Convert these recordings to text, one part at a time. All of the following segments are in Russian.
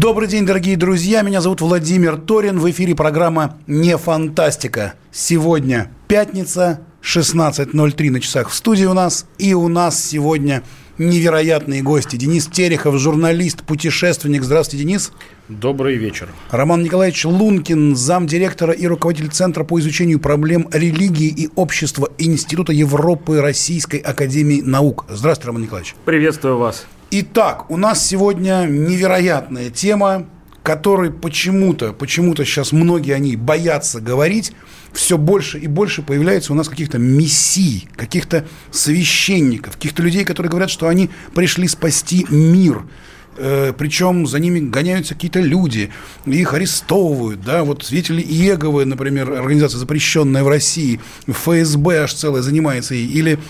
Добрый день, дорогие друзья. Меня зовут Владимир Торин. В эфире программа «Не фантастика». Сегодня пятница, 16.03 на часах в студии у нас. И у нас сегодня невероятные гости. Денис Терехов, журналист, путешественник. Здравствуйте, Денис. Добрый вечер. Роман Николаевич Лункин, замдиректора и руководитель Центра по изучению проблем религии и общества Института Европы Российской Академии Наук. Здравствуйте, Роман Николаевич. Приветствую вас. Итак, у нас сегодня невероятная тема, которой почему-то, почему-то сейчас многие они боятся говорить. Все больше и больше появляется у нас каких-то мессий, каких-то священников, каких-то людей, которые говорят, что они пришли спасти мир. Э, причем за ними гоняются какие-то люди, их арестовывают, да, вот свидетели Иеговы, например, организация запрещенная в России, ФСБ аж целая занимается ей, или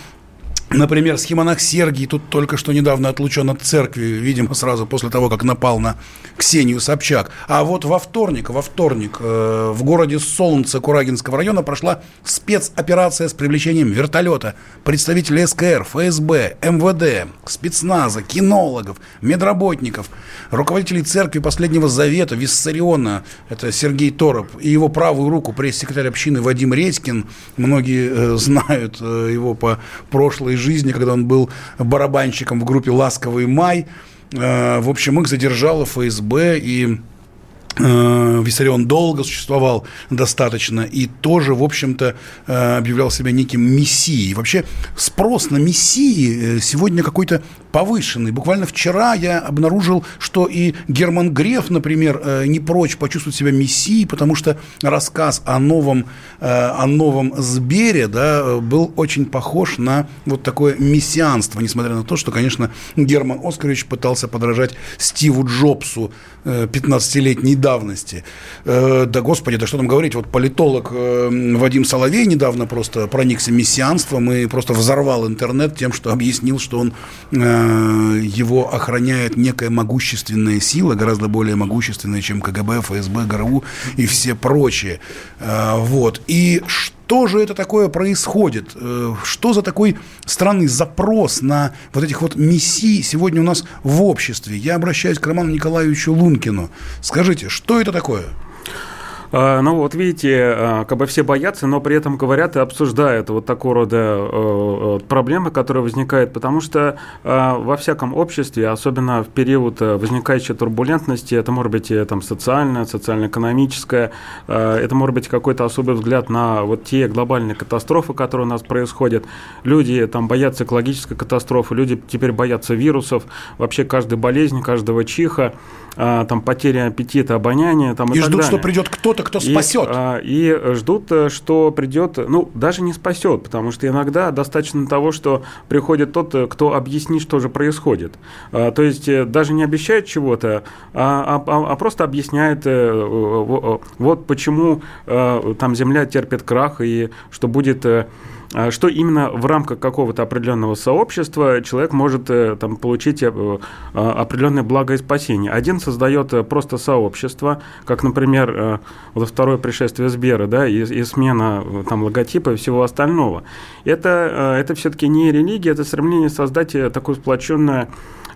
Например, схемонах Сергий тут только что недавно отлучен от церкви, видимо, сразу после того, как напал на Ксению Собчак. А вот во вторник, во вторник э, в городе Солнце Курагинского района прошла спецоперация с привлечением вертолета, представителей СКР, ФСБ, МВД, спецназа, кинологов, медработников, руководителей церкви Последнего Завета, Виссариона, это Сергей Тороп, и его правую руку, пресс-секретарь общины Вадим Редькин, многие э, знают э, его по прошлой жизни, когда он был барабанщиком в группе «Ласковый май». Э, в общем, их задержало ФСБ, и э, Виссарион долго существовал достаточно и тоже, в общем-то, э, объявлял себя неким мессией. Вообще спрос на мессии сегодня какой-то повышенный. Буквально вчера я обнаружил, что и Герман Греф, например, э, не прочь почувствовать себя мессией, потому что рассказ о новом, э, о новом Сбере да, был очень похож на вот такое мессианство, несмотря на то, что, конечно, Герман Оскарович пытался подражать Стиву Джобсу 15-летней э, давности. Да, господи, да что там говорить, вот политолог Вадим Соловей недавно просто проникся мессианством и просто взорвал интернет тем, что объяснил, что он его охраняет некая могущественная сила, гораздо более могущественная, чем КГБ, ФСБ, ГРУ и все прочие. Э, вот. И что же это такое происходит? Э, что за такой странный запрос на вот этих вот мессий сегодня у нас в обществе? Я обращаюсь к Роману Николаевичу Лункину. Скажите, что это такое? А, ну вот видите, а, как бы все боятся, но при этом говорят и обсуждают вот такого рода э, э, проблемы, которые возникают, потому что во всяком обществе, особенно в период э, возникающей турбулентности, это может быть там социальное, социально-экономическое, это может быть какой-то особый взгляд на вот те глобальные катастрофы, которые у нас происходят. Люди там боятся экологической катастрофы, люди теперь боятся вирусов, вообще каждой болезни, каждого чиха. А, там потеря аппетита, обоняния. Там, и, и ждут, что придет кто-то, кто спасет. И, и ждут, э, что придет, ну, даже не спасет, потому что иногда достаточно того, что приходит тот, э, кто объяснит, что же происходит. А, то есть э, даже не обещает чего-то, а, а, а просто объясняет, вот почему там Земля терпит крах, и что будет а что именно в рамках какого-то определенного сообщества человек может э, там, получить э, а, определенное благо и спасение. Один создает э, просто сообщество, как, например, вот второе пришествие Сбера, да, и, и смена там, логотипа и всего остального. Это, это все-таки не религия, это стремление создать такое сплоченное а,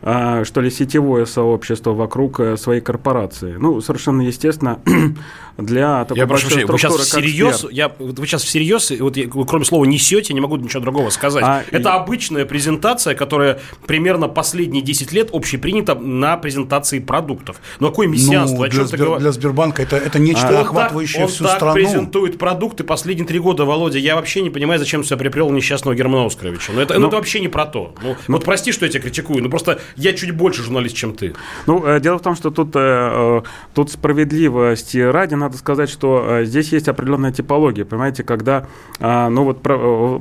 что ли, сетевое сообщество вокруг э, своей корпорации. Ну, совершенно естественно, для такой я большой прошу, вы сейчас всерьез, я, вы сейчас всерьез, вот я, кроме слова несете, не могу ничего другого сказать. А, Это и... обычная презентация, которая примерно последние 10 лет общепринята на презентации продуктов. Но какое мессианство? Ну, для, Сбер, для Сбербанка это, это нечто а, охватывающее он всю так, страну. Он презентует продукты последние три года, Володя. Я вообще не понимаю, зачем сюда приплел несчастного Германа Оскаровича. Но это, ну, но... это вообще не про то. Ну, ну, вот прости, что я тебя критикую, но просто я чуть больше журналист, чем ты. Ну, э, дело в том, что тут, э, тут справедливости ради надо сказать, что э, здесь есть определенная типология, понимаете, когда, ну вот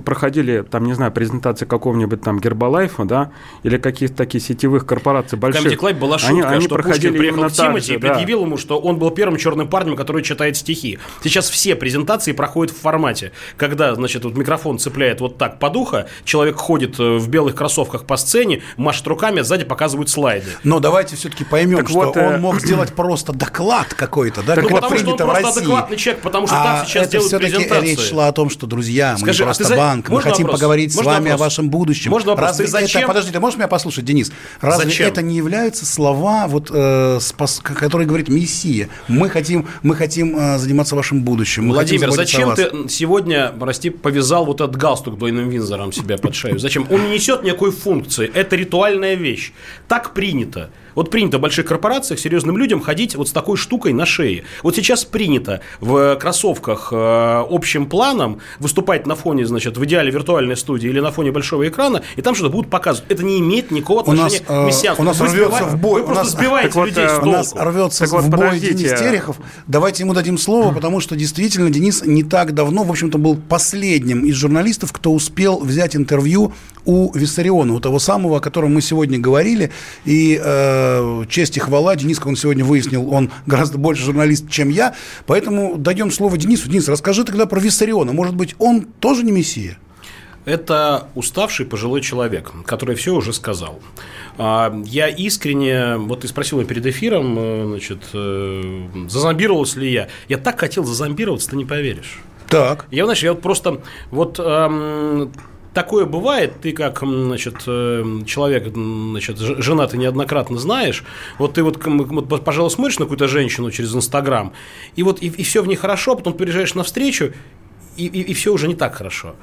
проходили, там, не знаю, презентации какого-нибудь там Гербалайфа, да, или каких-то таких сетевых корпораций больших. В Comedy была шутка, они, они что Пушкин приехал к Тимати же, и предъявил да. ему, что он был первым черным парнем, который читает стихи. Сейчас все презентации проходят в формате, когда, значит, вот микрофон цепляет вот так под ухо, человек ходит э, в белых кроссовках по сцене, машет руками, а сзади показывают слайды. Но давайте все-таки поймем, так что вот, он э... мог сделать просто доклад какой-то, да, так потому что он просто России. адекватный человек, потому что а так сейчас делают презентации. речь шла о том, что, друзья, мы Скажи, не а просто а банк, мы хотим вопрос? поговорить Можно с вами вопрос? о вашем будущем. Можно вопрос? Разве ты зачем? это, подожди, ты можешь меня послушать, Денис? Разве зачем? это не являются слова, вот, э, спас, которые говорит Мессия? Мы хотим, мы хотим э, заниматься вашим будущим. Владимир, зачем ты сегодня, прости, повязал вот этот галстук двойным винзором себе под шею? Зачем? Он не несет никакой функции. Это ритуальная вещь. Так принято. Вот принято в больших корпорациях серьезным людям ходить вот с такой штукой на шее. Вот сейчас принято в кроссовках э, общим планом выступать на фоне, значит, в идеале виртуальной студии или на фоне большого экрана, и там что-то будут показывать. Это не имеет никакого отношения у нас, к мессианству. У нас вы рвется в бой. Вы просто нас, сбиваете вот, людей с толку. У нас рвется так в вот, бой Денис Терехов. Давайте ему дадим слово, потому что действительно Денис не так давно, в общем-то, был последним из журналистов, кто успел взять интервью у Виссариона, у того самого, о котором мы сегодня говорили. И э, честь и хвала, Денис, как он сегодня выяснил, он гораздо больше журналист, чем я. Поэтому даем слово Денису. Денис, расскажи тогда про Виссариона. Может быть, он тоже не мессия? Это уставший пожилой человек, который все уже сказал. А, я искренне, вот ты спросил меня перед эфиром, э, значит, э, зазомбировался ли я. Я так хотел зазомбироваться, ты не поверишь. Так. Я, знаешь, я вот просто вот эм, такое бывает, ты как значит, э, человек, значит, жена ты неоднократно знаешь, вот ты вот, пожалуйста, смотришь на какую-то женщину через Инстаграм, и вот и, и все в ней хорошо, а потом приезжаешь навстречу, и, и, и все уже не так хорошо.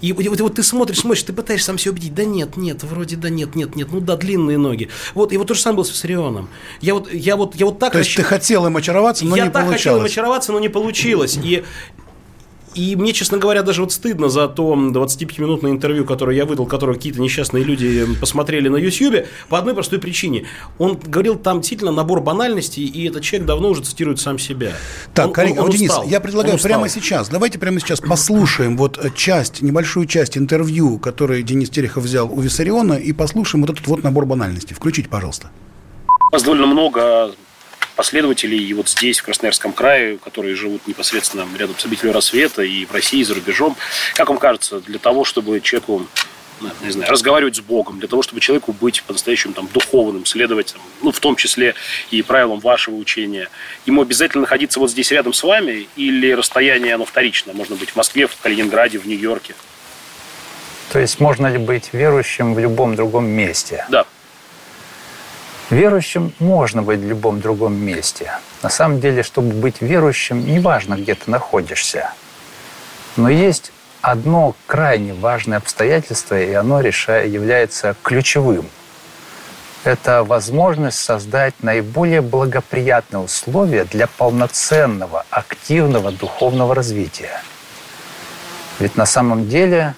И, и вот, и вот ты смотришь, смотришь, ты пытаешься сам себя убедить, да нет, нет, вроде да нет, нет, нет, ну да, длинные ноги. Вот, и вот то же самое было с Виссарионом. Я вот, я вот, я вот так... То есть расщ... ты хотел им очароваться, но я не получалось. Я так хотел им очароваться, но не получилось. И и мне, честно говоря, даже вот стыдно за то 25-минутное интервью, которое я выдал, которое какие-то несчастные люди посмотрели на YouTube, по одной простой причине. Он говорил там действительно набор банальностей, и этот человек давно уже цитирует сам себя. Так, он, коллега, он, он Денис, устал. я предлагаю прямо сейчас, давайте прямо сейчас послушаем вот часть, небольшую часть интервью, которое Денис Терехов взял у Виссариона, и послушаем вот этот вот набор банальностей. Включите, пожалуйста. У нас довольно много последователей и вот здесь, в Красноярском крае, которые живут непосредственно рядом с обителью рассвета и в России, и за рубежом. Как вам кажется, для того, чтобы человеку ну, не знаю, разговаривать с Богом, для того, чтобы человеку быть по-настоящему там, духовным, следовать, там, ну, в том числе и правилам вашего учения, ему обязательно находиться вот здесь рядом с вами или расстояние, оно вторично, можно быть в Москве, в Калининграде, в Нью-Йорке? То есть можно ли быть верующим в любом другом месте? Да. Верующим можно быть в любом другом месте. На самом деле, чтобы быть верующим, неважно, где ты находишься. Но есть одно крайне важное обстоятельство, и оно решает, является ключевым. Это возможность создать наиболее благоприятные условия для полноценного, активного духовного развития. Ведь на самом деле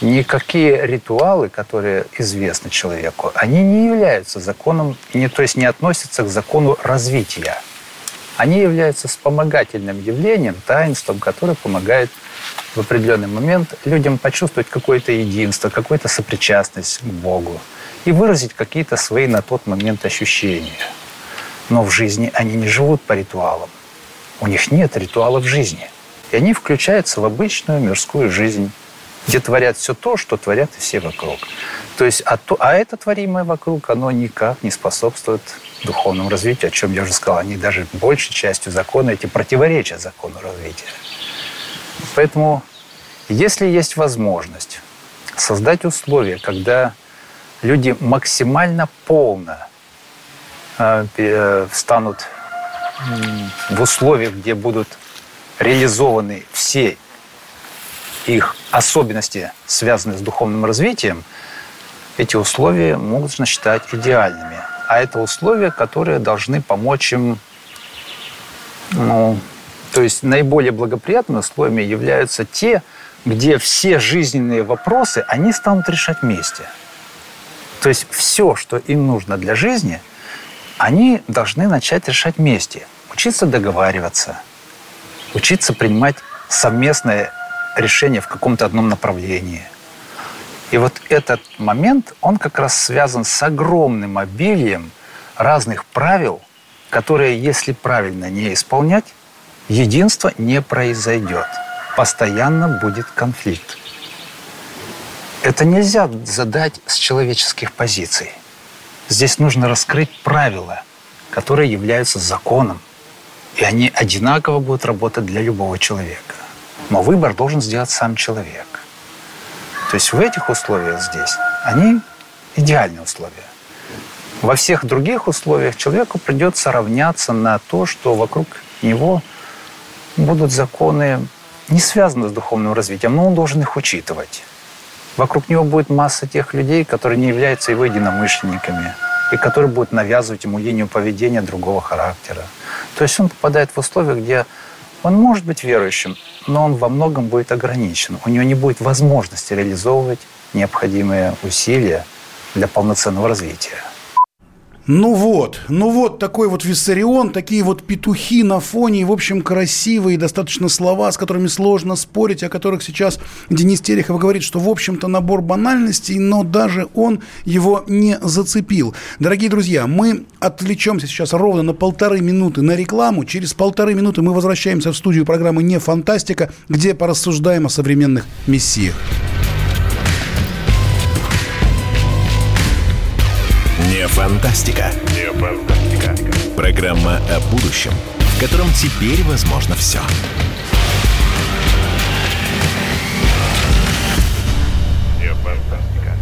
никакие ритуалы, которые известны человеку, они не являются законом, не, то есть не относятся к закону развития. Они являются вспомогательным явлением, таинством, которое помогает в определенный момент людям почувствовать какое-то единство, какую-то сопричастность к Богу и выразить какие-то свои на тот момент ощущения. Но в жизни они не живут по ритуалам. У них нет ритуалов жизни. И они включаются в обычную мирскую жизнь где творят все то, что творят и все вокруг. То есть, а, то, а это творимое вокруг, оно никак не способствует духовному развитию, о чем я уже сказал. Они даже большей частью закона эти противоречат закону развития. Поэтому, если есть возможность создать условия, когда люди максимально полно э, э станут в условиях, где будут реализованы все их особенности, связанные с духовным развитием, эти условия можно считать идеальными. А это условия, которые должны помочь им, ну, то есть наиболее благоприятными условиями являются те, где все жизненные вопросы, они станут решать вместе. То есть все, что им нужно для жизни, они должны начать решать вместе. Учиться договариваться, учиться принимать совместное решение в каком-то одном направлении. И вот этот момент, он как раз связан с огромным обилием разных правил, которые, если правильно не исполнять, единство не произойдет. Постоянно будет конфликт. Это нельзя задать с человеческих позиций. Здесь нужно раскрыть правила, которые являются законом. И они одинаково будут работать для любого человека. Но выбор должен сделать сам человек. То есть в этих условиях здесь они идеальные условия. Во всех других условиях человеку придется равняться на то, что вокруг него будут законы, не связанные с духовным развитием, но он должен их учитывать. Вокруг него будет масса тех людей, которые не являются его единомышленниками, и которые будут навязывать ему линию поведения другого характера. То есть он попадает в условия, где он может быть верующим, но он во многом будет ограничен. У него не будет возможности реализовывать необходимые усилия для полноценного развития. Ну вот, ну вот такой вот Виссарион, такие вот петухи на фоне, в общем, красивые достаточно слова, с которыми сложно спорить, о которых сейчас Денис Терехов говорит, что, в общем-то, набор банальностей, но даже он его не зацепил. Дорогие друзья, мы отвлечемся сейчас ровно на полторы минуты на рекламу. Через полторы минуты мы возвращаемся в студию программы «Не фантастика», где порассуждаем о современных мессиях. Фантастика. Не фантастика. Программа о будущем, в котором теперь возможно все. Не фантастика.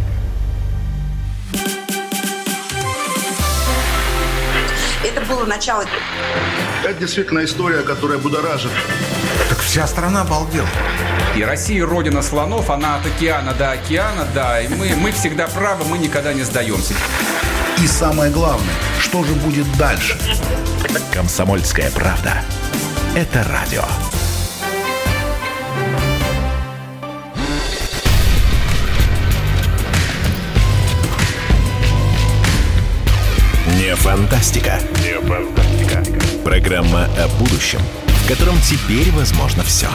Это было начало. Это действительно история, которая будоражит. Так вся страна обалдела. И Россия родина слонов, она от океана до океана, да, и мы, мы всегда правы, мы никогда не сдаемся. И самое главное, что же будет дальше? Комсомольская правда. Это радио. Не фантастика. Не фантастика. Программа о будущем, в котором теперь возможно все.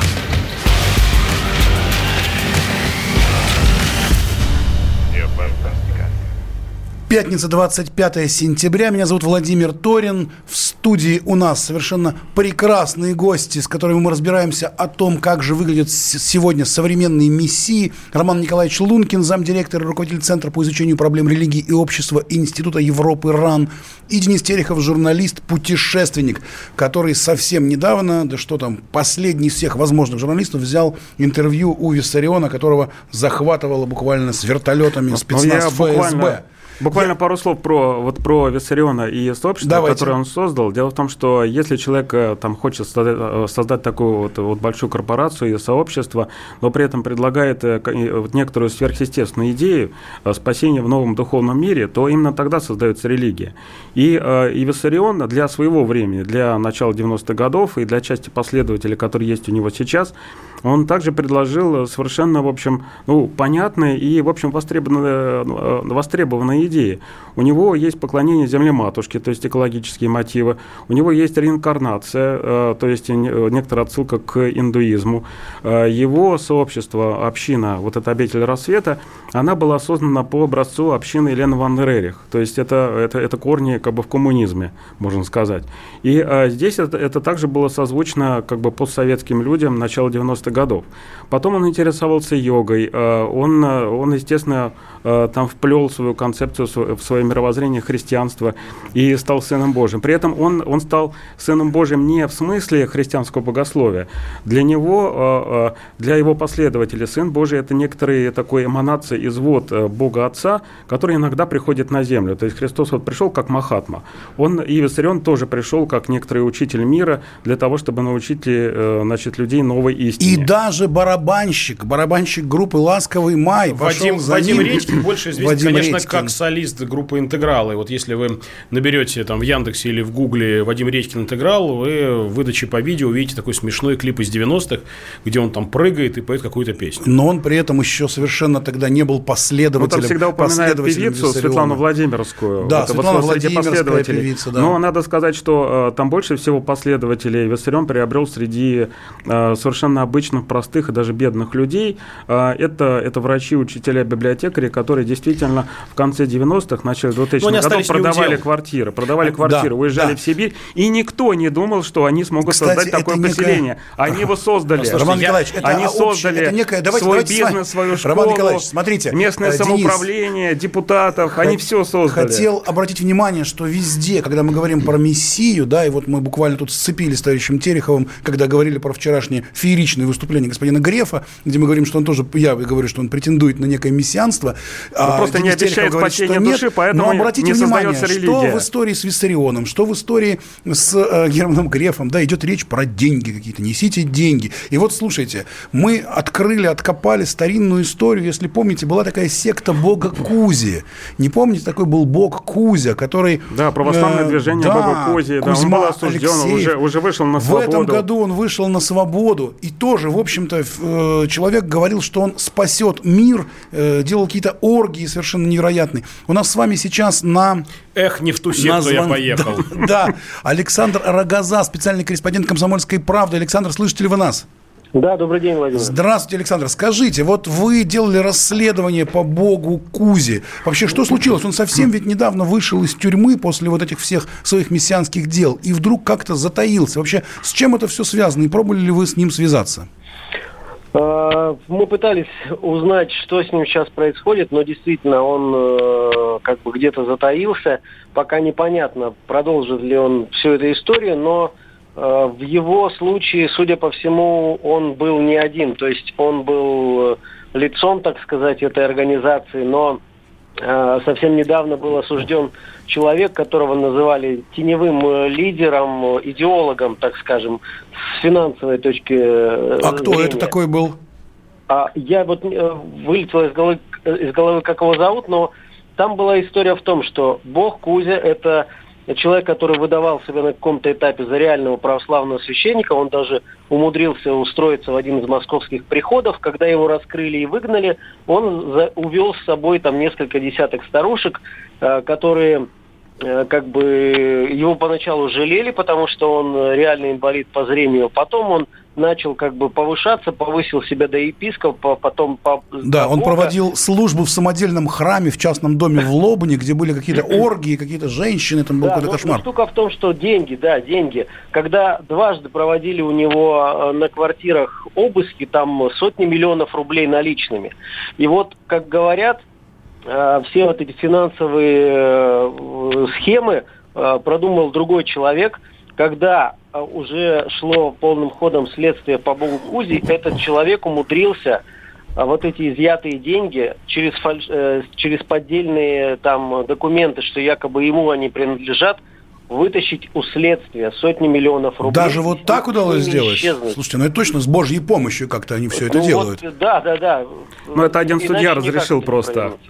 Пятница, 25 сентября. Меня зовут Владимир Торин. В студии у нас совершенно прекрасные гости, с которыми мы разбираемся о том, как же выглядят сегодня современные мессии. Роман Николаевич Лункин, замдиректора, руководитель Центра по изучению проблем религии и общества Института Европы РАН. И Денис Терехов, журналист, путешественник, который совсем недавно, да что там, последний из всех возможных журналистов, взял интервью у Виссариона, которого захватывало буквально с вертолетами спецназ ФСБ. Буквально Буквально Я... пару слов про, вот, про Виссариона и сообщество, Давайте. которое он создал. Дело в том, что если человек э, там, хочет создать, э, создать такую вот, вот большую корпорацию и сообщество, но при этом предлагает э, вот, некоторую сверхъестественную идею спасения в новом духовном мире, то именно тогда создается религия. И, и Виссарион для своего времени, для начала 90-х годов и для части последователей, которые есть у него сейчас, он также предложил совершенно, в общем, ну, понятные и, в общем, востребованные, востребованные идеи. У него есть поклонение земле матушки, то есть экологические мотивы. У него есть реинкарнация, э, то есть некоторая отсылка к индуизму. Э, его сообщество, община, вот эта обитель рассвета, она была создана по образцу общины Елены Ван Рерих. То есть это, это, это корни как бы в коммунизме, можно сказать. И а, здесь это, это также было созвучно как бы постсоветским людям начала 90-х годов. Потом он интересовался йогой. А, он, он, естественно, а, там вплел свою концепцию в свое мировоззрение христианства и стал Сыном Божьим. При этом он, он стал Сыном Божьим не в смысле христианского богословия. Для него, для его последователей, Сын Божий – это некоторые такой эманации извод э, Бога Отца, который иногда приходит на землю. То есть Христос вот пришел как Махатма. Он, и Виссарион тоже пришел как некоторый учитель мира для того, чтобы научить э, значит, людей новой истине. И даже барабанщик, барабанщик группы «Ласковый май» Вадим, за Вадим ним. Редькин больше известен, Вадим конечно, Редькин. как солист группы «Интегралы». Вот если вы наберете там в Яндексе или в Гугле Вадим Редькин «Интеграл», вы в выдаче по видео увидите такой смешной клип из 90-х, где он там прыгает и поет какую-то песню. Но он при этом еще совершенно тогда не был последователем. Ну, там всегда упоминает певицу Светлану Владимировскую. Да, вот, Светлана вот, Владимировская певица, да. Но надо сказать, что э, там больше всего последователей Виссарион приобрел среди э, совершенно обычных, простых и даже бедных людей. Э, это, это врачи, учителя, библиотекари, которые действительно в конце 90-х, начале 2000-х годов продавали квартиры. Продавали квартиры, да, уезжали да. в Сибирь, и никто не думал, что они смогут Кстати, создать такое некое... поселение. Они его создали. Слушайте, Роман Николаевич, это они создали это некое... давайте, свой давайте бизнес, свою школу, Роман Николаевич, смотрите, местное Денис, самоуправление, депутатов, они все создали. Хотел обратить внимание, что везде, когда мы говорим про Мессию, да, и вот мы буквально тут сцепились с товарищем Тереховым, когда говорили про вчерашнее фееричное выступление господина Грефа, где мы говорим, что он тоже, я говорю, что он претендует на некое мессианство. А просто не обещает говорит, что нет, души, поэтому но обратите не внимание, что в истории с Виссарионом, что в истории с э, Германом Грефом, да, идет речь про деньги какие-то, несите деньги. И вот слушайте, мы открыли, откопали старинную историю, если помните, была такая секта бога Кузи. Не помните, такой был бог Кузя, который... Да, православное э, движение да, бога Кузи, да, он был осужден, уже, уже вышел на свободу. В этом году он вышел на свободу, и тоже, в общем-то, э, человек говорил, что он спасет мир, э, делал какие-то оргии совершенно невероятные. У нас с вами сейчас на... Эх, не в ту секту назван... я поехал. Да, да, Александр Рогоза, специальный корреспондент «Комсомольской правды». Александр, слышите ли вы нас? Да, добрый день, Владимир. Здравствуйте, Александр. Скажите, вот вы делали расследование по богу Кузе. Вообще, что случилось? Он совсем ведь недавно вышел из тюрьмы после вот этих всех своих мессианских дел и вдруг как-то затаился. Вообще, с чем это все связано и пробовали ли вы с ним связаться? А, мы пытались узнать, что с ним сейчас происходит, но действительно он э, как бы где-то затаился. Пока непонятно, продолжит ли он всю эту историю, но Э, в его случае, судя по всему, он был не один, то есть он был э, лицом, так сказать, этой организации, но э, совсем недавно был осужден человек, которого называли теневым лидером, идеологом, так скажем, с финансовой точки А кто это такой был? А, я вот вылетел из головы, из головы, как его зовут, но там была история в том, что Бог Кузя – это человек, который выдавал себя на каком-то этапе за реального православного священника, он даже умудрился устроиться в один из московских приходов, когда его раскрыли и выгнали, он за, увел с собой там несколько десяток старушек, э, которые э, как бы его поначалу жалели, потому что он реально инвалид по зрению, потом он начал как бы повышаться, повысил себя до епископа, потом... По, да, он проводил службу в самодельном храме в частном доме в Лобне, где были какие-то оргии, какие-то женщины, там был да, какой-то кошмар. штука в том, что деньги, да, деньги. Когда дважды проводили у него э, на квартирах обыски, там сотни миллионов рублей наличными. И вот, как говорят, э, все вот эти финансовые э, схемы продумал другой человек, когда уже шло полным ходом следствие по Богу Кузи, этот человек умудрился вот эти изъятые деньги через, фальш... Э, через поддельные там документы, что якобы ему они принадлежат, вытащить у следствия сотни миллионов рублей. Даже вот так удалось сделать? Исчезнуть. Слушайте, ну это точно с Божьей помощью как-то они все это ну, делают. Вот, да, да, да. Ну это один судья разрешил просто. Понимать.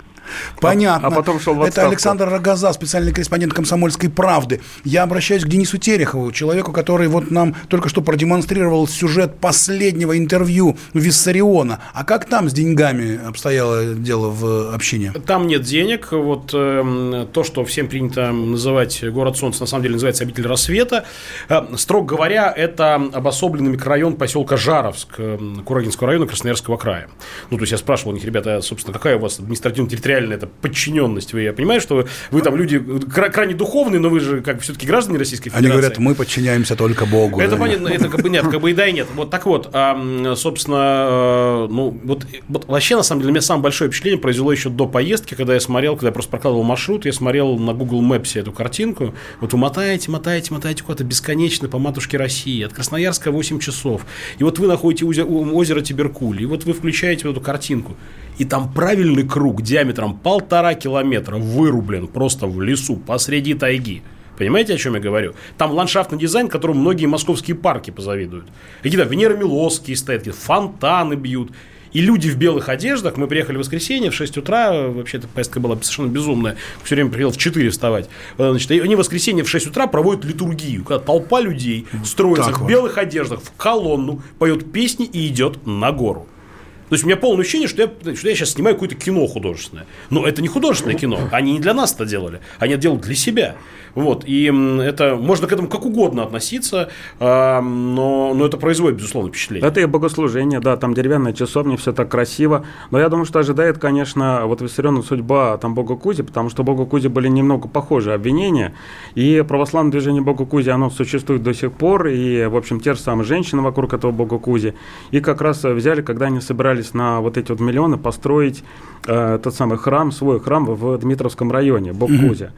Понятно. А, а потом шел в Это Александр Рогоза, специальный корреспондент «Комсомольской правды». Я обращаюсь к Денису Терехову, человеку, который вот нам только что продемонстрировал сюжет последнего интервью Виссариона. А как там с деньгами обстояло дело в общине? Там нет денег. Вот э, то, что всем принято называть город солнца, на самом деле называется обитель рассвета. Э, строго говоря, это обособленный микрорайон поселка Жаровск э, Курагинского района Красноярского края. Ну, то есть я спрашивал у них, ребята, собственно, какая у вас административно-территориальная реально это подчиненность. Вы, я понимаю, что вы, вы там люди крайне духовные, но вы же как все-таки граждане Российской Федерации. Они говорят, мы подчиняемся только Богу. Это понятно, это как бы нет, как бы и да, и нет. Вот так вот, а, собственно, ну, вот, вот вообще, на самом деле, для меня самое большое впечатление произвело еще до поездки, когда я смотрел, когда я просто прокладывал маршрут, я смотрел на Google Maps эту картинку. Вот вы мотаете, мотаете, мотаете куда-то бесконечно по матушке России. От Красноярска 8 часов. И вот вы находите озеро Тиберкуль. И вот вы включаете вот эту картинку и там правильный круг диаметром полтора километра вырублен просто в лесу посреди тайги. Понимаете, о чем я говорю? Там ландшафтный дизайн, которому многие московские парки позавидуют. Какие-то Венера Милосские стоят, какие фонтаны бьют. И люди в белых одеждах, мы приехали в воскресенье в 6 утра, вообще эта поездка была совершенно безумная, все время приехал в 4 вставать. Э, значит, они в воскресенье в 6 утра проводят литургию, когда толпа людей строится так в белых вот. одеждах, в колонну, поет песни и идет на гору. То есть у меня полное ощущение, что я, что я сейчас снимаю какое-то кино художественное. Но это не художественное кино. Они не для нас это делали. Они это делают для себя. Вот, и это можно к этому как угодно относиться, а, но, но это производит, безусловно, впечатление. Это и богослужение, да, там деревянная часовня, все так красиво. Но я думаю, что ожидает, конечно, вот Виссарионов судьба там Бога Кузи, потому что Бога Кузи были немного похожи обвинения. И православное движение Бога Кузи, оно существует до сих пор. И, в общем, те же самые женщины вокруг этого Бога Кузи. И как раз взяли, когда они собирались на вот эти вот миллионы построить э, тот самый храм, свой храм в Дмитровском районе, Бог. Mm-hmm.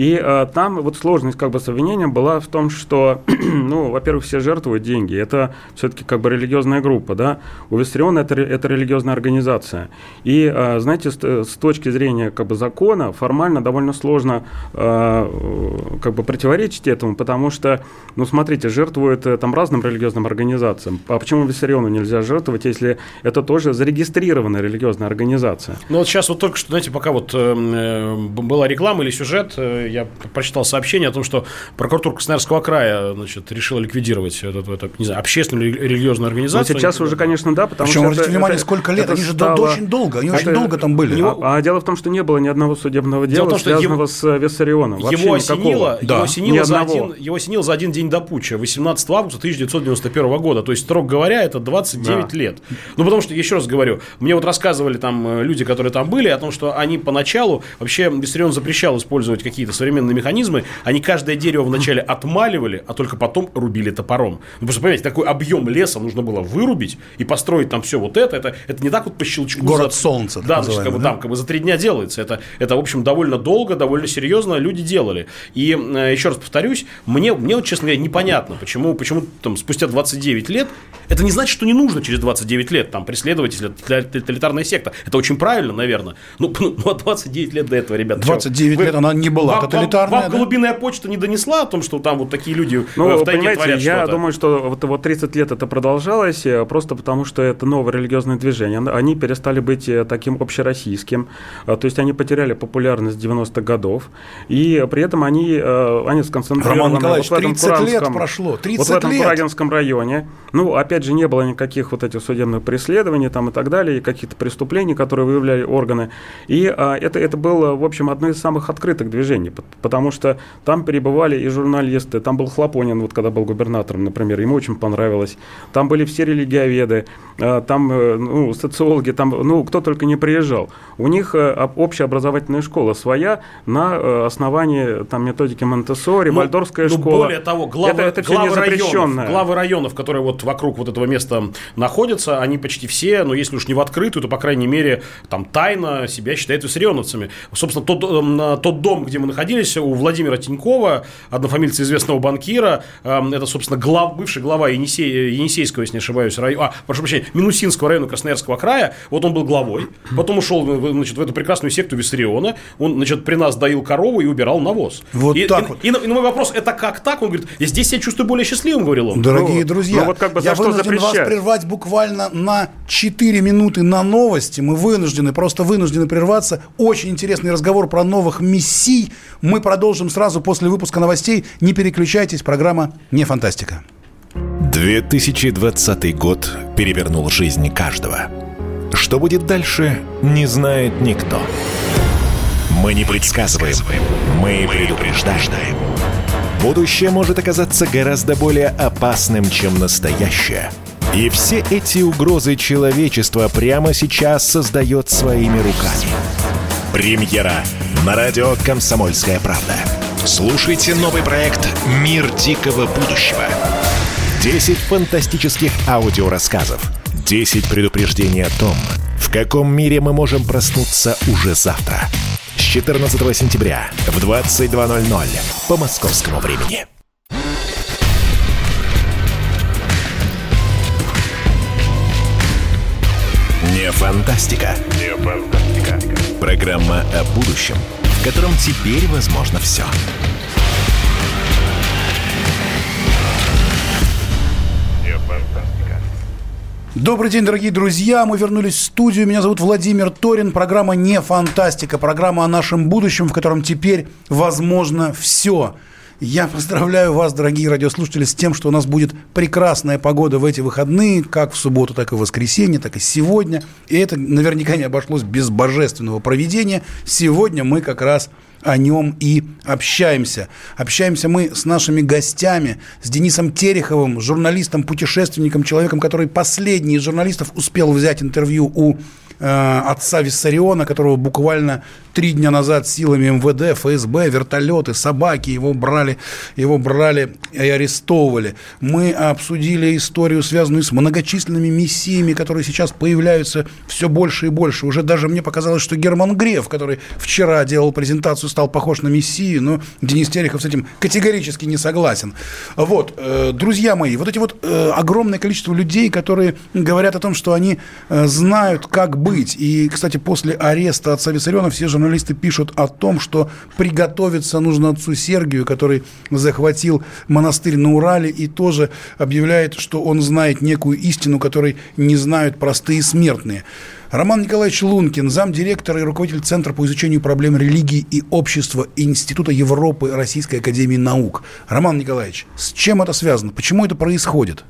И э, там вот сложность как бы с обвинением была в том, что, ну, во-первых, все жертвуют деньги. Это все-таки как бы религиозная группа, да. У Виссариона это, это религиозная организация. И, э, знаете, с, с точки зрения как бы закона формально довольно сложно э, как бы противоречить этому, потому что, ну, смотрите, жертвуют э, там разным религиозным организациям. А почему Виссариону нельзя жертвовать, если это тоже зарегистрированная религиозная организация? Ну, вот сейчас вот только что, знаете, пока вот эм, э, была реклама или сюжет, э, я прочитал сообщение о том, что прокуратура Красноярского края значит, решила ликвидировать эту, эту не знаю, общественную религиозную организацию. Но сейчас уже, конечно, да, потому Причем, что... Причем, внимание, это, сколько лет, они же стало... очень долго, они это... очень долго там были. Него... А, а дело в том, что не было ни одного судебного дела, дело том, связанного его... с э, Виссарионом. Его осенило, да. его, осенило за один, его осенило за один день до путча, 18 августа 1991 года. То есть, строго говоря, это 29 да. лет. Ну, потому что, еще раз говорю, мне вот рассказывали там э, люди, которые там были, о том, что они поначалу, вообще Виссарион запрещал использовать какие-то современные механизмы, они каждое дерево вначале отмаливали, а только потом рубили топором. Ну, просто понимаете, такой объем леса нужно было вырубить и построить там все вот это. Это, это не так вот по щелчку. Город за... солнца. Да, значит, как бы, да? там как бы за три дня делается. Это, это, в общем, довольно долго, довольно серьезно люди делали. И э, еще раз повторюсь, мне, мне вот, честно говоря, непонятно, почему, почему там спустя 29 лет, это не значит, что не нужно через 29 лет там преследовать, тоталитарная секта. Это очень правильно, наверное. Ну, ну, а 29 лет до этого, ребята. 29 что? лет она не была тоталитарной вам, вам да? голубиная почта не донесла о том, что там вот такие люди ну, в тайге творят Я что-то? думаю, что вот, вот 30 лет это продолжалось э, просто потому, что это новое религиозное движение. Они перестали быть э, таким общероссийским. Э, то есть они потеряли популярность 90-х годов. И при этом они, они сконцентрированы Роман Николаевич, вот в этом 30 лет прошло. 30 вот в этом лет. Курагинском районе. Ну, опять же, не было никаких вот этих судебных преследований там и так далее, и каких-то преступлений, которые выявляли органы. И а, это, это было, в общем, одно из самых открытых движений, потому что там перебывали и журналисты, там был Хлопонин, вот когда был губернатором, например, ему очень понравилось. Там были все религиоведы, а, там э, ну, социологи, там, ну, кто только не приезжал. У них э, общая образовательная школа своя на э, основании там, методики Монтессори, ну, Вальдорфская ну, школа. Более того, главы, это, это главы, районов, главы районов, которые вот вокруг вот этого места находятся, они почти все, но если уж не в открытую, то, по крайней мере, там тайно себя считают виссарионовцами. Собственно, тот, тот дом, где мы находились, у Владимира Тинькова, однофамильца известного банкира, эм, это, собственно, глав, бывший глава Енисей, Енисейского, если не ошибаюсь, района, а, прошу прощения, Минусинского района Красноярского края, вот он был главой, потом ушел значит, в эту прекрасную секту Виссариона, он, значит, при нас доил корову и убирал навоз. Вот и, так и, вот. И, и, и мой вопрос, это как так? Он говорит, я здесь себя чувствую более счастливым, говорил он. Дорогие ну, друзья, ну, вот как бы я вынужден запрещать? вас прервать буквально на 4 минуты на новости. Мы вынуждены, просто вынуждены прерваться. Очень интересный разговор про новых мессий. Мы продолжим сразу после выпуска новостей. Не переключайтесь, программа «Не фантастика». 2020 год перевернул жизнь каждого. Что будет дальше, не знает никто. Мы не предсказываем, мы предупреждаем. Будущее может оказаться гораздо более опасным, чем настоящее. И все эти угрозы человечества прямо сейчас создает своими руками. Премьера на радио «Комсомольская правда». Слушайте новый проект «Мир дикого будущего». 10 фантастических аудиорассказов. 10 предупреждений о том, в каком мире мы можем проснуться уже завтра. С 14 сентября в 22.00 по московскому времени. Не фантастика. Не фантастика. Программа о будущем, в котором теперь возможно все. Добрый день, дорогие друзья. Мы вернулись в студию. Меня зовут Владимир Торин. Программа «Не фантастика». Программа о нашем будущем, в котором теперь возможно все. Я поздравляю вас, дорогие радиослушатели, с тем, что у нас будет прекрасная погода в эти выходные, как в субботу, так и в воскресенье, так и сегодня. И это наверняка не обошлось без божественного проведения. Сегодня мы как раз о нем и общаемся. Общаемся мы с нашими гостями, с Денисом Тереховым, журналистом, путешественником, человеком, который последний из журналистов успел взять интервью у э, отца Виссариона, которого буквально три дня назад силами МВД, ФСБ, вертолеты, собаки его брали, его брали и арестовывали. Мы обсудили историю, связанную с многочисленными миссиями, которые сейчас появляются все больше и больше. Уже даже мне показалось, что Герман Греф, который вчера делал презентацию, стал похож на мессию, но Денис Терехов с этим категорически не согласен. Вот, э, друзья мои, вот эти вот э, огромное количество людей, которые говорят о том, что они э, знают, как быть. И, кстати, после ареста отца Виссариона все журналисты пишут о том, что приготовиться нужно отцу Сергию, который захватил монастырь на Урале и тоже объявляет, что он знает некую истину, которой не знают простые смертные. Роман Николаевич Лункин, замдиректора и руководитель Центра по изучению проблем религии и общества Института Европы Российской Академии Наук. Роман Николаевич, с чем это связано? Почему это происходит?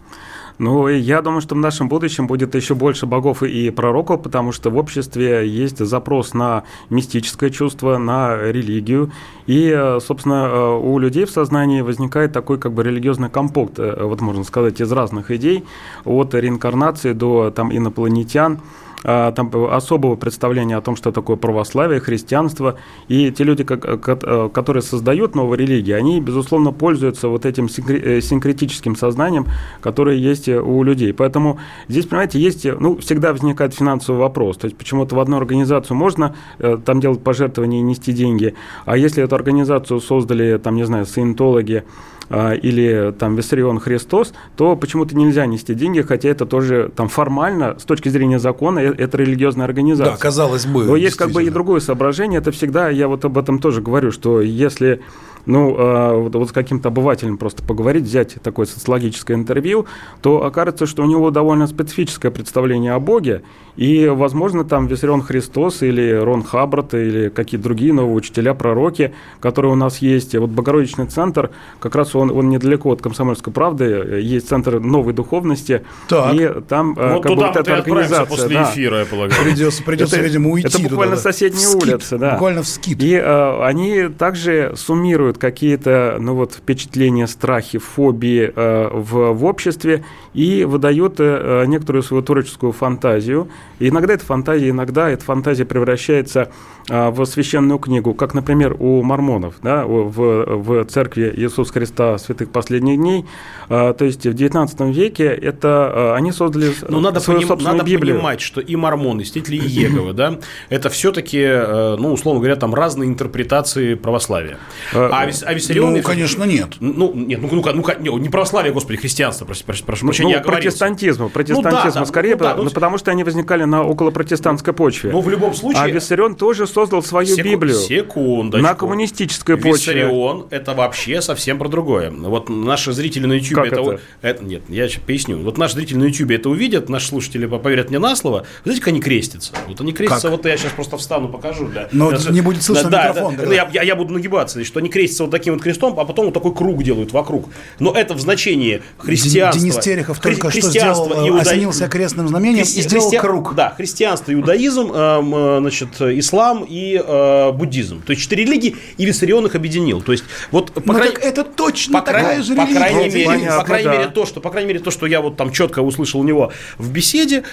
Ну, я думаю, что в нашем будущем будет еще больше богов и пророков, потому что в обществе есть запрос на мистическое чувство, на религию. И, собственно, у людей в сознании возникает такой как бы религиозный компокт, вот можно сказать, из разных идей, от реинкарнации до там, инопланетян. А, там, особого представления о том, что такое православие, христианство. И те люди, э, которые создают новые религии, они, безусловно, пользуются вот этим э, синкретическим сознанием, которое есть у людей. Поэтому здесь, понимаете, есть, ну, всегда возникает финансовый вопрос. То есть почему-то в одну организацию можно э, там делать пожертвования и нести деньги, а если эту организацию создали, там, не знаю, саентологи, или там Виссарион Христос, то почему-то нельзя нести деньги, хотя это тоже там формально, с точки зрения закона, э, это религиозная организация. Да, казалось бы. Но есть как бы и другое соображение, это всегда, я вот об этом тоже говорю, что если ну, э, вот, вот с каким-то обывателем просто поговорить, взять такое социологическое интервью, то окажется, что у него довольно специфическое представление о Боге, и, возможно, там Виссарион Христос или Рон Хаббард или какие-то другие новые учителя, пророки, которые у нас есть. Вот Богородичный центр, как раз он, он недалеко от Комсомольской правды, есть центр новой духовности, так. и там э, вот как туда бы, эта организация. после да, эфира, я полагаю. Придется, придется это, видимо, уйти Это буквально туда, соседние скит, улицы. Да. Буквально в скид. И э, они также суммируют какие-то ну, вот, впечатления, страхи, фобии э, в, в обществе и выдают э, некоторую свою творческую фантазию. И иногда это фантазия, иногда эта фантазия превращается а, в священную книгу, как, например, у мормонов, да, в, в церкви Иисуса Христа святых последних дней. А, то есть в XIX веке это а, они создали Но ну, надо свою поним, собственную надо Библию. понимать, что и мормоны, и святители Иеговы, да, это все-таки, ну, условно говоря, там разные интерпретации православия. А, а Виссарион... Ну, конечно, нет. Ну, нет, ну, ну, ну не православие, господи, христианство, прошу, прошу, прошу ну, прощения, ну, протестантизму, протестантизму ну, да, скорее, ну, да, ну, потому что они возникали на около протестантской почве. Ну, в любом случае... А Виссарион тоже создал свою Секу... Библию. Секундочку. На коммунистической почве. Виссарион – это вообще совсем про другое. Вот наши зрители на YouTube это... это... это... Нет, я сейчас поясню. Вот наши зрители на YouTube это увидят, наши слушатели поверят мне на слово. Вы знаете, как они крестятся? Вот они крестятся, как? вот я сейчас просто встану, покажу. Для... Но для... не будет слышно да, микрофон. Да, да. Я, я, я буду нагибаться, что они крестятся вот таким вот крестом, а потом вот такой круг делают вокруг. Но это в значении христианства. Денис Терехов только что сделал, иуда... осенился крестным знамением Христи... и сделал Христи... круг. Да, христианство, иудаизм, э, э, значит, ислам и э, буддизм. То есть четыре религии и Виссарион их объединил. То есть вот по ну, крайней... это точно по такая же по религия. Крайней мере, Понятно, по крайней да. мере то, что по крайней мере то, что я вот там четко услышал у него в беседе,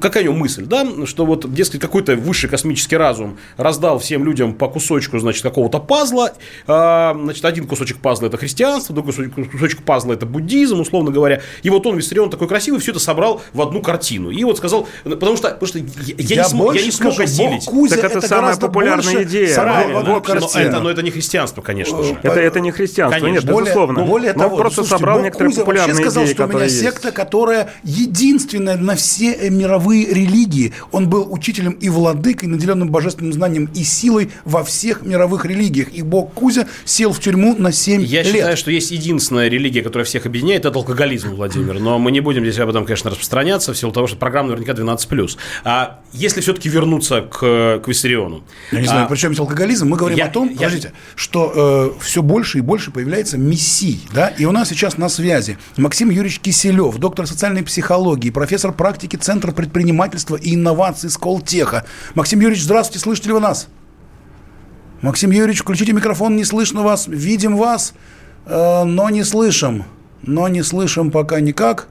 какая у него мысль, да, что вот дескать какой-то высший космический разум раздал всем людям по кусочку, значит, какого-то пазла, э, значит, один кусочек пазла это христианство, другой кусочек пазла это буддизм, условно говоря, и вот он Виссарион такой красивый все это собрал в одну картину. И вот сказал, потому что, потому что я, я, я не, смог, я не смог скажу, осилить. Кузя так это, это самая популярная идея. Правильно, но, это, но это не христианство, конечно же. Это, это не христианство, конечно. нет, более, безусловно. Более но того, просто слушайте, собрал некоторые Кузя популярные вообще сказал, идеи, что у меня есть. секта, которая единственная на все э, мировые религии. Он был учителем и владыкой, наделенным божественным знанием и силой во всех мировых религиях. И Бог Кузя сел в тюрьму на 7 Я лет. считаю, что есть единственная религия, которая всех объединяет, это алкоголизм, Владимир. Но мы не будем здесь об этом, конечно, распространяться, в силу того, что программа наверняка 12+. А если все-таки вернуться к, к Виссариону? Я не знаю, а, при чем здесь алкоголизм. Мы говорим я, о том, я, подождите, что э, все больше и больше появляется мессий. Да? И у нас сейчас на связи Максим Юрьевич Киселев, доктор социальной психологии, профессор практики Центра предпринимательства и инноваций Сколтеха. Максим Юрьевич, здравствуйте, слышите ли вы нас? Максим Юрьевич, включите микрофон, не слышно вас. Видим вас, э, но не слышим. Но не слышим пока никак.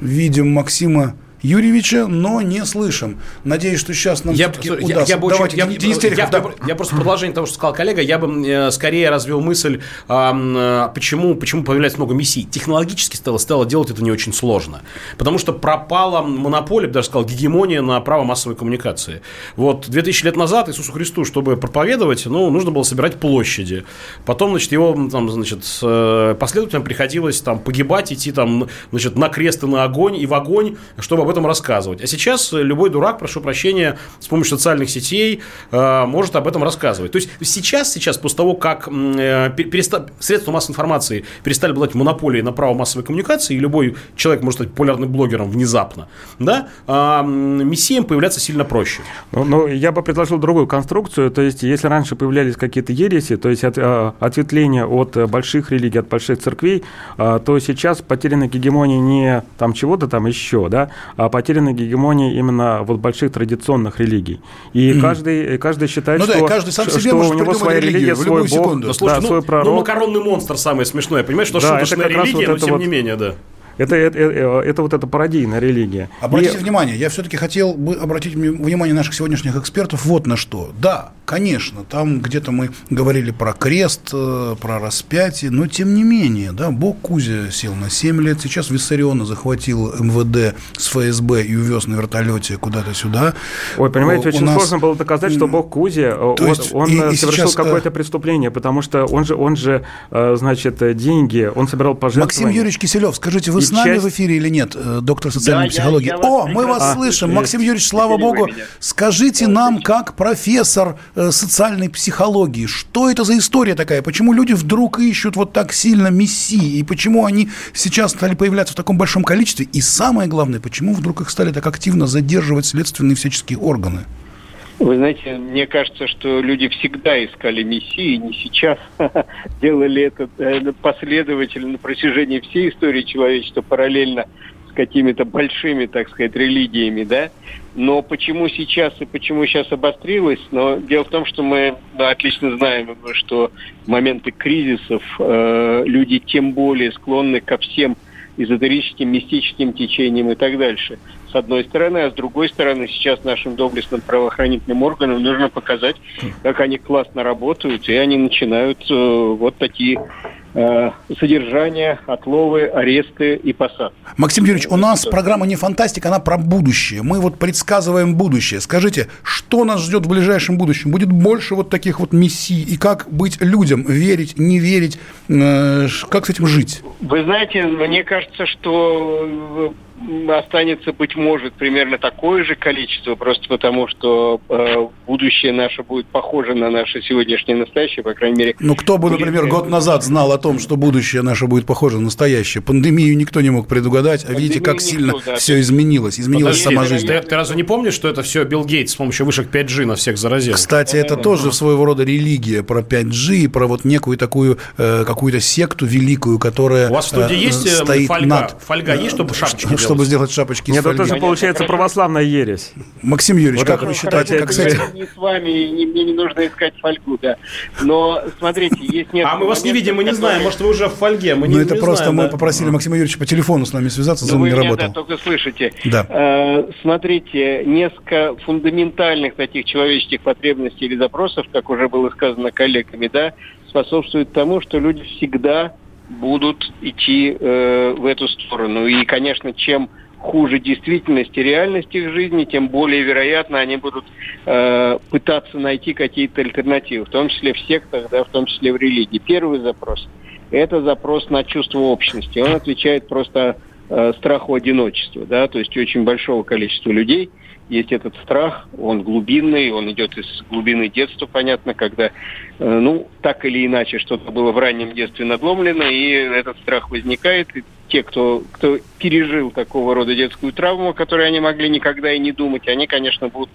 Видим Максима Юрьевича, но не слышим. Надеюсь, что сейчас нам я, я, удастся. Я, я, Давайте, я, Денис Терехов, я, да. я, я просто продолжение того, что сказал коллега, я бы э, скорее развел мысль, э, почему, почему появляется много миссий. Технологически стало, стало делать это не очень сложно. Потому что пропала монополия, даже сказал, гегемония на право массовой коммуникации. Вот 2000 лет назад Иисусу Христу, чтобы проповедовать, ну, нужно было собирать площади. Потом, значит, его там, значит, э, последователям приходилось там погибать, идти там, значит, на крест и на огонь, и в огонь, чтобы об этом рассказывать. А сейчас любой дурак, прошу прощения, с помощью социальных сетей э, может об этом рассказывать. То есть сейчас, сейчас после того, как э, средства массовой информации перестали обладать монополией на право массовой коммуникации, и любой человек может стать популярным блогером внезапно, да, э, появляться сильно проще. Ну, ну, я бы предложил другую конструкцию. То есть, если раньше появлялись какие-то ереси, то есть от, э, ответвления от больших религий, от больших церквей, э, то сейчас потеряна гегемония не там чего-то там еще, да, потеряна гегемония именно вот больших традиционных религий. И mm-hmm. каждый, каждый считает, ну, что, да, каждый сам себе что у него своя религия, свой бог, секунду. да, слушайте, да, ну, свой пророк. Ну, макаронный монстр самое смешное, понимаешь, что да, шуточная религия, вот но тем вот... не менее, да. Это, это, это, это вот эта пародийная религия. Обратите и... внимание, я все-таки хотел бы обратить внимание наших сегодняшних экспертов вот на что. Да, конечно, там где-то мы говорили про крест, э, про распятие, но тем не менее, да, Бог Кузя сел на 7 лет, сейчас Виссариона захватил МВД с ФСБ и увез на вертолете куда-то сюда. Ой, понимаете, очень нас... сложно было доказать, что Бог Кузя, э, он, он и, и совершил сейчас... Э, какое-то преступление, потому что он же, он же, значит, деньги, он собирал пожертвования. Максим Юрьевич Киселев, скажите, вы с нами часть... в эфире или нет, э, доктор социальной да, психологии? Я, я О, мы вас а, слышим. Есть. Максим Юрьевич, слава богу. Скажите нам, как профессор э, социальной психологии, что это за история такая? Почему люди вдруг ищут вот так сильно мессии? И почему они сейчас стали появляться в таком большом количестве? И самое главное, почему вдруг их стали так активно задерживать следственные всяческие органы? Вы знаете, мне кажется, что люди всегда искали Мессии, не сейчас делали это э, последовательно на протяжении всей истории человечества параллельно какими-то большими, так сказать, религиями, да. Но почему сейчас и почему сейчас обострилось? Но дело в том, что мы да, отлично знаем, что в моменты кризисов э, люди тем более склонны ко всем эзотерическим, мистическим течениям и так дальше с одной стороны, а с другой стороны, сейчас нашим доблестным правоохранительным органам нужно показать, как они классно работают, и они начинают э, вот такие э, содержания, отловы, аресты и посадки. Максим Юрьевич, у нас программа не фантастика, она про будущее. Мы вот предсказываем будущее. Скажите, что нас ждет в ближайшем будущем? Будет больше вот таких вот миссий? И как быть людям? Верить, не верить? Э, как с этим жить? Вы знаете, мне кажется, что останется, быть может, примерно такое же количество, просто потому что э, будущее наше будет похоже на наше сегодняшнее настоящее, по крайней мере. Ну, кто бы, например, год назад знал о том, что будущее наше будет похоже на настоящее? Пандемию никто не мог предугадать, а Пандемию видите, как никто, сильно да, все изменилось. Изменилась Подожди, сама жизнь. Ты, ты разве не помнишь, что это все Билл Гейтс с помощью вышек 5G на всех заразил? Кстати, это тоже своего рода религия про 5G, про вот некую такую э, какую-то секту великую, которая У вас в студии э, есть э, стоит фольга? Над... Фольга есть, чтобы шапочки делать? Чтобы сделать шапочки Нет, это тоже получается православная ересь. Максим Юрьевич, вот как вы считаете, как с Не с вами, не, мне не нужно искать фольгу, да. Но смотрите, есть нет. А мы вас не видим, мы не знаем, может, вы уже в фольге, мы не Ну, это просто мы попросили Максима Юрьевича по телефону с нами связаться, Zoom не работал. Да, только слышите. Да. Э, смотрите, несколько фундаментальных таких человеческих потребностей или запросов, как уже было сказано коллегами, да, способствует тому, что люди всегда будут идти э, в эту сторону. И, конечно, чем хуже действительности, реальности их жизни, тем более вероятно они будут э, пытаться найти какие-то альтернативы, в том числе в сектах, да, в том числе в религии. Первый запрос – это запрос на чувство общности. Он отвечает просто э, страху одиночества, да, то есть очень большого количества людей есть этот страх, он глубинный, он идет из глубины детства, понятно, когда, э, ну, так или иначе, что-то было в раннем детстве надломлено, и этот страх возникает, и те, кто, кто пережил такого рода детскую травму, о которой они могли никогда и не думать, они, конечно, будут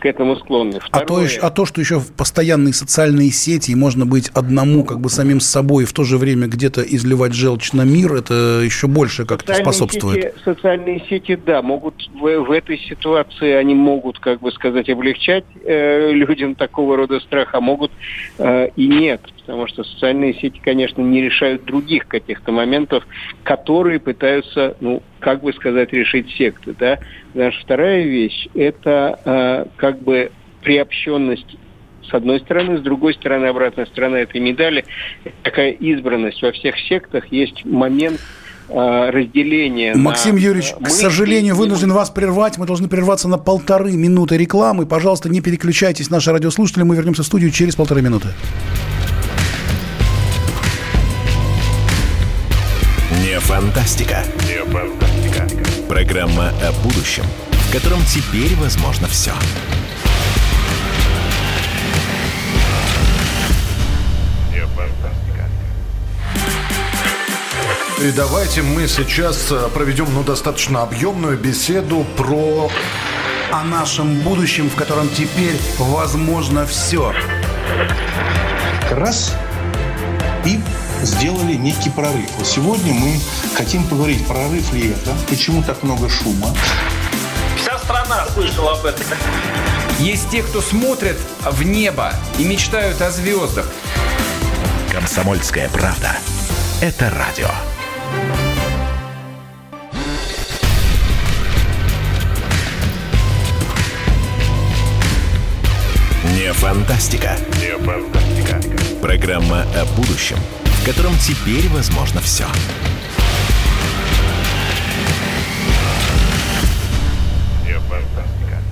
к этому склонны. Второе... А, то, а то, что еще в постоянные социальные сети, и можно быть одному, как бы самим собой, и в то же время где-то изливать желчь на мир, это еще больше как-то способствует. Сети, социальные сети, да, могут в, в этой ситуации, они могут, как бы сказать, облегчать э, людям такого рода страх, а могут э, и нет потому что социальные сети, конечно, не решают других каких-то моментов, которые пытаются, ну, как бы сказать, решить секты, да. Наша вторая вещь – это э, как бы приобщенность с одной стороны, с другой стороны, обратная сторона этой медали, такая избранность во всех сектах, есть момент э, разделения. Максим на Юрьевич, мысли. к сожалению, вынужден вас прервать. Мы должны прерваться на полторы минуты рекламы. Пожалуйста, не переключайтесь, наши радиослушатели. Мы вернемся в студию через полторы минуты. Фантастика. Не фантастика. Программа о будущем, в котором теперь возможно все. Не фантастика. И давайте мы сейчас э, проведем ну, достаточно объемную беседу про... О нашем будущем, в котором теперь возможно все. Раз и сделали некий прорыв. Вот сегодня мы хотим поговорить, прорыв ли это, почему так много шума. Вся страна слышала об этом. Есть те, кто смотрят в небо и мечтают о звездах. Комсомольская правда. Это радио. Не фантастика. Не фантастика. Программа о будущем – котором теперь возможно все.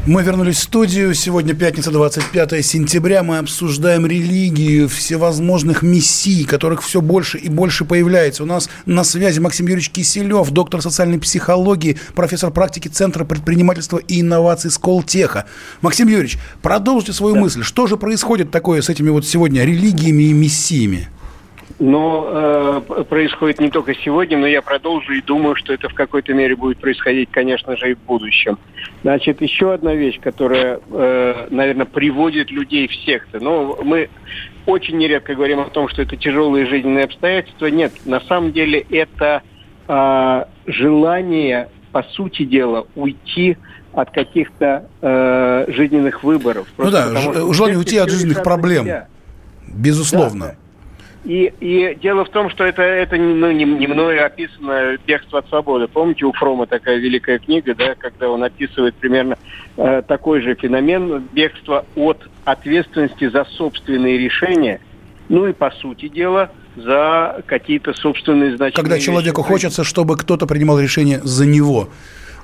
Мы вернулись в студию. Сегодня пятница, 25 сентября. Мы обсуждаем религию всевозможных мессий, которых все больше и больше появляется. У нас на связи Максим Юрьевич Киселев, доктор социальной психологии, профессор практики Центра предпринимательства и инноваций Сколтеха. Максим Юрьевич, продолжите свою да. мысль. Что же происходит такое с этими вот сегодня религиями и мессиями? Но э, происходит не только сегодня, но я продолжу и думаю, что это в какой-то мере будет происходить, конечно же, и в будущем. Значит, еще одна вещь, которая, э, наверное, приводит людей в секты. Но мы очень нередко говорим о том, что это тяжелые жизненные обстоятельства. Нет, на самом деле это э, желание, по сути дела, уйти от каких-то э, жизненных выборов. Ну да, потому, желание уйти от жизненных проблем. Нельзя. Безусловно. Да, и, и дело в том, что это, это ну, не, не мною описано «Бегство от свободы». Помните, у Фрома такая великая книга, да, когда он описывает примерно э, такой же феномен бегства от ответственности за собственные решения, ну и, по сути дела, за какие-то собственные значения. Когда человеку вещи. хочется, чтобы кто-то принимал решение за него.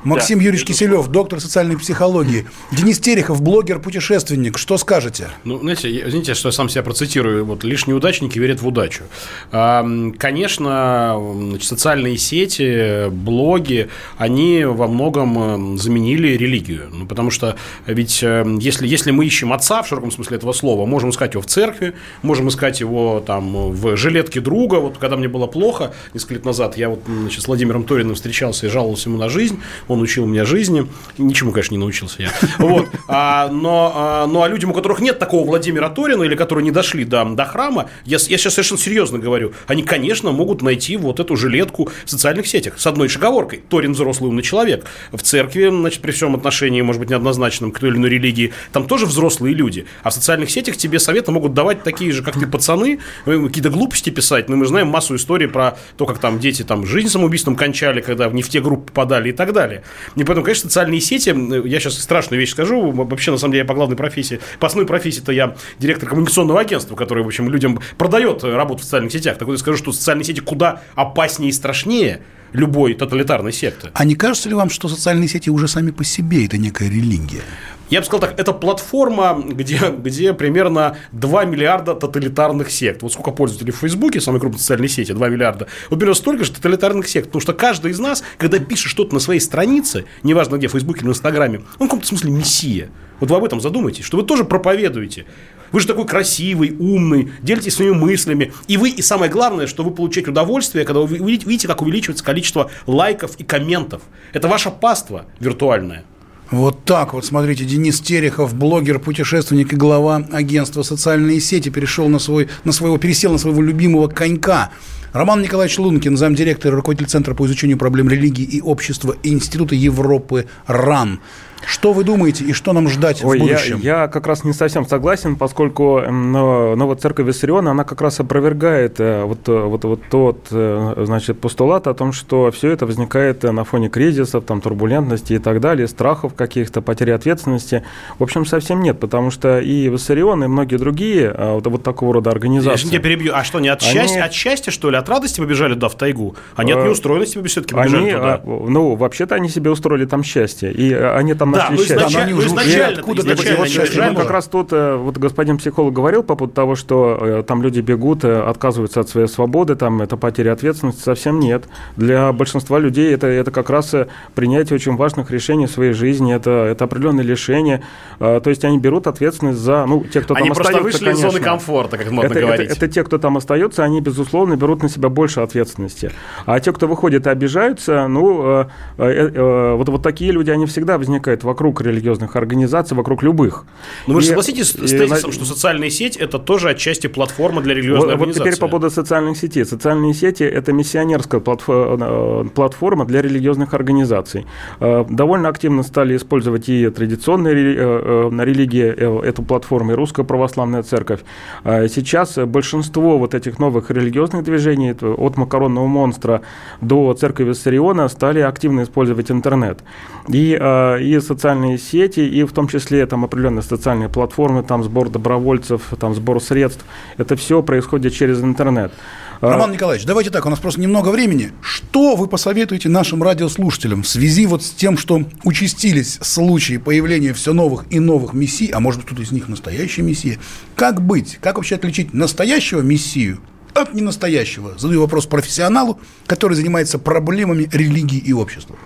Максим да, Юрьевич Киселев, доктор социальной психологии. Денис Терехов, блогер-путешественник. Что скажете? Ну, знаете, извините, что я сам себя процитирую. Вот лишь неудачники верят в удачу. Конечно, социальные сети, блоги, они во многом заменили религию. Ну, потому что ведь если, если мы ищем отца в широком смысле этого слова, можем искать его в церкви, можем искать его там в жилетке друга. Вот когда мне было плохо несколько лет назад, я вот значит, с Владимиром Ториным встречался и жаловался ему на жизнь он учил меня жизни. Ничему, конечно, не научился я. Вот. А, но, а, ну, а людям, у которых нет такого Владимира Торина, или которые не дошли до, до храма, я, я сейчас совершенно серьезно говорю, они, конечно, могут найти вот эту жилетку в социальных сетях с одной шаговоркой. Торин взрослый умный человек. В церкви, значит, при всем отношении, может быть, неоднозначном к той или иной религии, там тоже взрослые люди. А в социальных сетях тебе советы могут давать такие же, как ты, пацаны, э, какие-то глупости писать. Но мы знаем массу историй про то, как там дети там жизнь самоубийством кончали, когда в те группы попадали и так далее. И поэтому, конечно, социальные сети, я сейчас страшную вещь скажу, вообще, на самом деле, я по главной профессии, по основной профессии-то я директор коммуникационного агентства, который, в общем, людям продает работу в социальных сетях. Так вот, я скажу, что социальные сети куда опаснее и страшнее, любой тоталитарной секты. А не кажется ли вам, что социальные сети уже сами по себе это некая религия? Я бы сказал так, это платформа, где, где примерно 2 миллиарда тоталитарных сект. Вот сколько пользователей в Фейсбуке, самой крупной социальной сети, 2 миллиарда. Вот примерно столько же тоталитарных сект. Потому что каждый из нас, когда пишет что-то на своей странице, неважно где, в Фейсбуке или в Инстаграме, он в каком-то смысле мессия. Вот вы об этом задумайтесь, что вы тоже проповедуете. Вы же такой красивый, умный, делитесь своими мыслями. И вы, и самое главное, что вы получаете удовольствие, когда вы видите, как увеличивается количество лайков и комментов. Это ваша паства виртуальная. Вот так вот, смотрите, Денис Терехов, блогер, путешественник и глава агентства «Социальные сети» перешел на, свой, на своего, пересел на своего любимого конька. Роман Николаевич Лункин, замдиректора, руководитель Центра по изучению проблем религии и общества Института Европы РАН. Что вы думаете и что нам ждать Ой, в будущем? Я, я как раз не совсем согласен, поскольку новая церковь Виссариона, она как раз опровергает э, вот, э, вот, вот тот э, значит, постулат о том, что все это возникает на фоне кризисов, там, турбулентности и так далее, страхов каких-то, потери ответственности. В общем, совсем нет, потому что и Виссарион, и многие другие вот, вот такого рода организации... Я тебя перебью. А что, не от, они... счастья, от счастья, что ли? От радости побежали туда, в тайгу? Они от неустроенности все-таки побежали они, туда? Ну, вообще-то они себе устроили там счастье. И они там да, нашли счастье. Да, но уже изначально, откуда изначально, изначально, Как раз тут э, вот господин психолог говорил по поводу того, что э, там люди бегут, э, отказываются от своей свободы, там это потеря ответственности. Совсем нет. Для большинства людей это, это как раз принятие очень важных решений в своей жизни, это, это определенные лишения. То есть они берут ответственность за, ну, те, кто они там остается, вышли конечно. из зоны комфорта, как модно это, говорить. Это, это те, кто там остается, они, безусловно, берут на себя больше ответственности. А те, кто выходит и обижаются, ну, вот, вот такие люди, они всегда возникают вокруг религиозных организаций, вокруг любых. Но вы же согласитесь с тезисом, и, что социальные сети – это тоже отчасти платформа для религиозной вот, организации? Вот теперь по поводу социальных сетей. Социальные сети – это миссионерская э, платформа для религиозных организаций. Э, довольно активно стали использовать и традиционные э, религии эту платформу, и Русская Православная Церковь. Сейчас большинство вот этих новых религиозных движений, от макаронного монстра до церкви Виссариона, стали активно использовать интернет. И, и социальные сети, и в том числе там определенные социальные платформы, там сбор добровольцев, там сбор средств. Это все происходит через интернет. А, Роман Николаевич, давайте так, у нас просто немного времени. Что вы посоветуете нашим радиослушателям в связи вот с тем, что участились случаи появления все новых и новых мессий, а может кто-то из них настоящий мессия? Как быть? Как вообще отличить настоящего мессию от ненастоящего? Задаю вопрос профессионалу, который занимается проблемами религии и общества.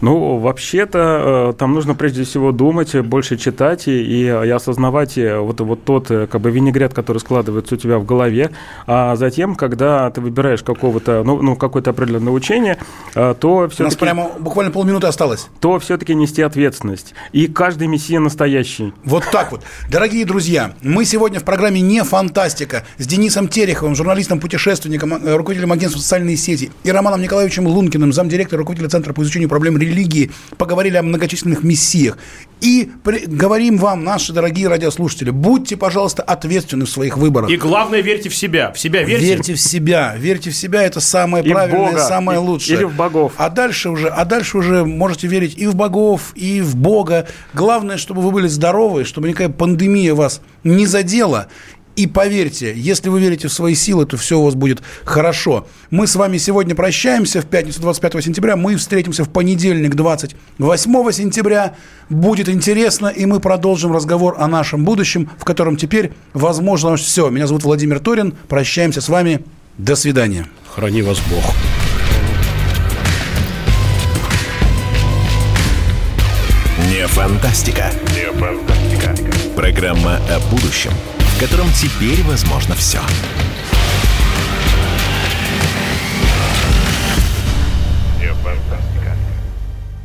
Ну, вообще-то, э, там нужно прежде всего думать, больше читать и, и осознавать э, вот, вот тот э, как бы винегрет, который складывается у тебя в голове. А затем, когда ты выбираешь какого-то, ну, ну какое-то определенное учение, то все-таки... У нас прямо буквально полминуты осталось. То все-таки нести ответственность. И каждый мессия настоящий. Вот так вот. Дорогие друзья, мы сегодня в программе «Не фантастика» с Денисом Тереховым, журналистом-путешественником, руководителем агентства «Социальные сети» и Романом Николаевичем Лункиным, замдиректора, руководителя Центра по изучению проблем религии, поговорили о многочисленных мессиях. И при, говорим вам, наши дорогие радиослушатели, будьте, пожалуйста, ответственны в своих выборах. И главное, верьте в себя. В себя верьте. Верьте в себя. Верьте в себя, это самое и правильное, Бога, самое лучшее. Или в богов. А дальше уже, а дальше уже можете верить и в богов, и в Бога. Главное, чтобы вы были здоровы, чтобы никакая пандемия вас не задела, и поверьте, если вы верите в свои силы, то все у вас будет хорошо. Мы с вами сегодня прощаемся в пятницу 25 сентября. Мы встретимся в понедельник 28 сентября. Будет интересно, и мы продолжим разговор о нашем будущем, в котором теперь возможно все. Меня зовут Владимир Торин. Прощаемся с вами. До свидания. Храни вас Бог. Не фантастика. Не фантастика. Программа о будущем – в котором теперь возможно все.